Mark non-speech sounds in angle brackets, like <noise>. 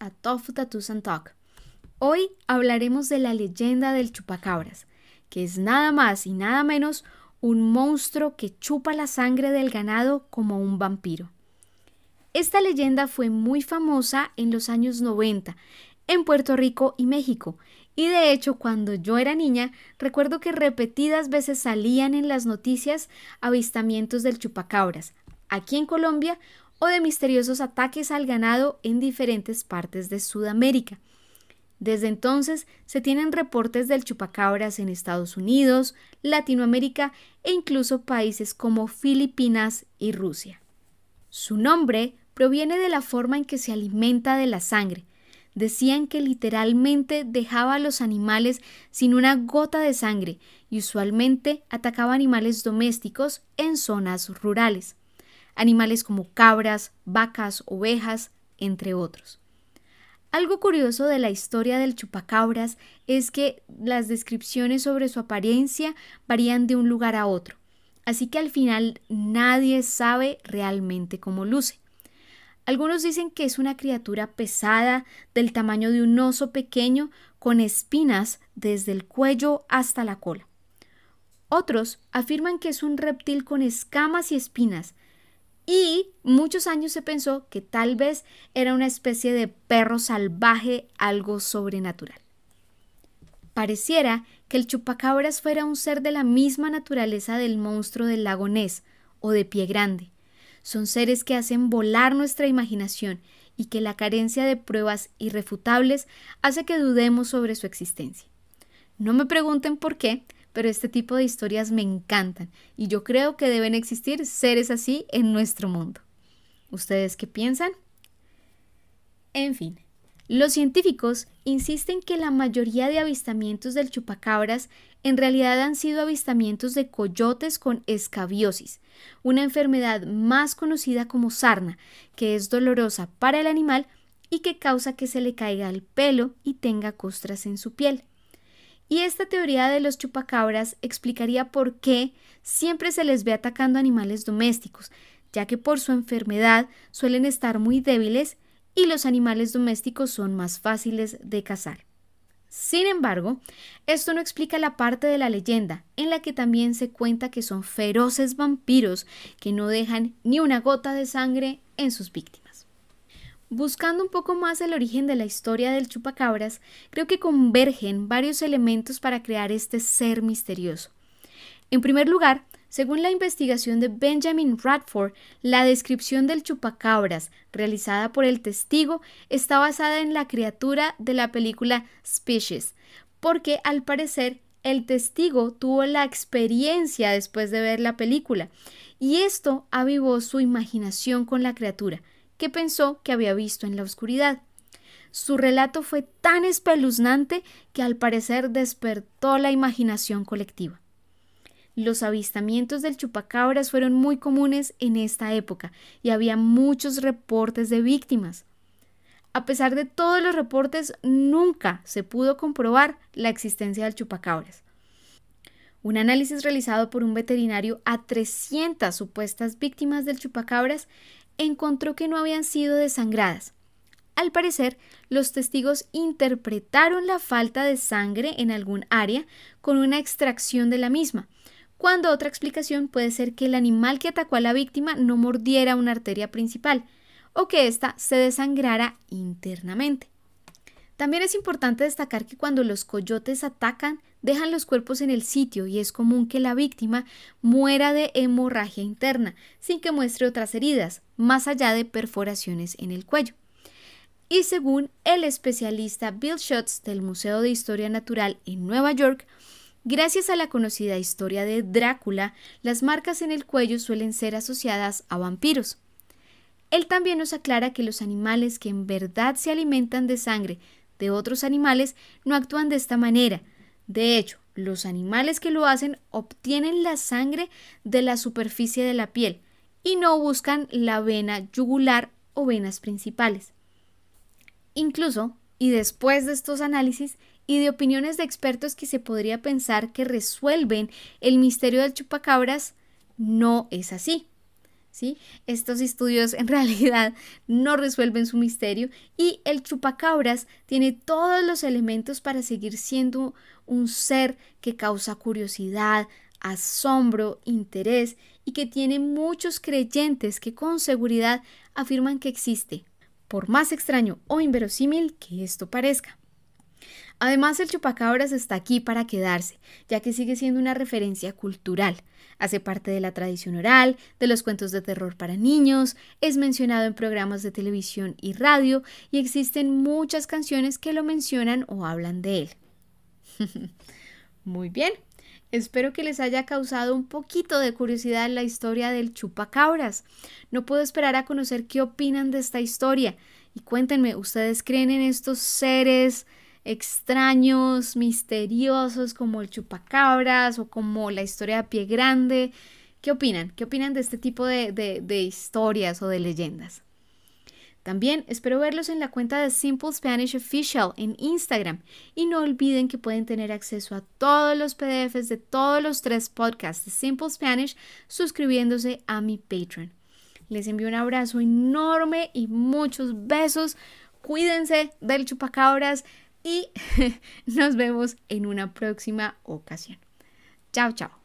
a Tofu Tattoos Talk. Hoy hablaremos de la leyenda del chupacabras, que es nada más y nada menos un monstruo que chupa la sangre del ganado como un vampiro. Esta leyenda fue muy famosa en los años 90 en Puerto Rico y México, y de hecho cuando yo era niña recuerdo que repetidas veces salían en las noticias avistamientos del chupacabras, aquí en Colombia o de misteriosos ataques al ganado en diferentes partes de Sudamérica. Desde entonces se tienen reportes del chupacabras en Estados Unidos, Latinoamérica e incluso países como Filipinas y Rusia. Su nombre proviene de la forma en que se alimenta de la sangre. Decían que literalmente dejaba a los animales sin una gota de sangre y usualmente atacaba animales domésticos en zonas rurales animales como cabras, vacas, ovejas, entre otros. Algo curioso de la historia del chupacabras es que las descripciones sobre su apariencia varían de un lugar a otro, así que al final nadie sabe realmente cómo luce. Algunos dicen que es una criatura pesada del tamaño de un oso pequeño con espinas desde el cuello hasta la cola. Otros afirman que es un reptil con escamas y espinas, y muchos años se pensó que tal vez era una especie de perro salvaje, algo sobrenatural. Pareciera que el chupacabras fuera un ser de la misma naturaleza del monstruo del lago Ness o de pie grande. Son seres que hacen volar nuestra imaginación y que la carencia de pruebas irrefutables hace que dudemos sobre su existencia. No me pregunten por qué, pero este tipo de historias me encantan y yo creo que deben existir seres así en nuestro mundo. ¿Ustedes qué piensan? En fin, los científicos insisten que la mayoría de avistamientos del chupacabras en realidad han sido avistamientos de coyotes con escabiosis, una enfermedad más conocida como sarna, que es dolorosa para el animal y que causa que se le caiga el pelo y tenga costras en su piel. Y esta teoría de los chupacabras explicaría por qué siempre se les ve atacando animales domésticos, ya que por su enfermedad suelen estar muy débiles y los animales domésticos son más fáciles de cazar. Sin embargo, esto no explica la parte de la leyenda en la que también se cuenta que son feroces vampiros que no dejan ni una gota de sangre en sus víctimas. Buscando un poco más el origen de la historia del chupacabras, creo que convergen varios elementos para crear este ser misterioso. En primer lugar, según la investigación de Benjamin Radford, la descripción del chupacabras realizada por el testigo está basada en la criatura de la película Species, porque al parecer el testigo tuvo la experiencia después de ver la película y esto avivó su imaginación con la criatura que pensó que había visto en la oscuridad. Su relato fue tan espeluznante que al parecer despertó la imaginación colectiva. Los avistamientos del chupacabras fueron muy comunes en esta época y había muchos reportes de víctimas. A pesar de todos los reportes, nunca se pudo comprobar la existencia del chupacabras. Un análisis realizado por un veterinario a 300 supuestas víctimas del chupacabras encontró que no habían sido desangradas. Al parecer, los testigos interpretaron la falta de sangre en algún área con una extracción de la misma, cuando otra explicación puede ser que el animal que atacó a la víctima no mordiera una arteria principal o que ésta se desangrara internamente. También es importante destacar que cuando los coyotes atacan, dejan los cuerpos en el sitio y es común que la víctima muera de hemorragia interna, sin que muestre otras heridas, más allá de perforaciones en el cuello. Y según el especialista Bill Schutz del Museo de Historia Natural en Nueva York, gracias a la conocida historia de Drácula, las marcas en el cuello suelen ser asociadas a vampiros. Él también nos aclara que los animales que en verdad se alimentan de sangre de otros animales no actúan de esta manera. De hecho, los animales que lo hacen obtienen la sangre de la superficie de la piel y no buscan la vena yugular o venas principales. Incluso, y después de estos análisis y de opiniones de expertos que se podría pensar que resuelven el misterio del chupacabras, no es así. Estos estudios en <laughs> realidad no resuelven su misterio y el chupacabras tiene todos los elementos para seguir siendo un ser que causa curiosidad, asombro, interés y que tiene muchos creyentes que con seguridad afirman que existe, por más extraño o inverosímil que esto parezca. Además, el chupacabras está aquí para quedarse, ya que sigue siendo una referencia cultural. Hace parte de la tradición oral, de los cuentos de terror para niños, es mencionado en programas de televisión y radio y existen muchas canciones que lo mencionan o hablan de él. <laughs> Muy bien, Espero que les haya causado un poquito de curiosidad la historia del chupacabras. No puedo esperar a conocer qué opinan de esta historia. Y cuéntenme, ¿ustedes creen en estos seres extraños, misteriosos como el chupacabras o como la historia de pie grande? ¿Qué opinan? ¿Qué opinan de este tipo de, de historias o de leyendas? También espero verlos en la cuenta de Simple Spanish Official en Instagram y no olviden que pueden tener acceso a todos los PDFs de todos los tres podcasts de Simple Spanish suscribiéndose a mi Patreon. Les envío un abrazo enorme y muchos besos. Cuídense del chupacabras y <laughs> nos vemos en una próxima ocasión. Chao, chao.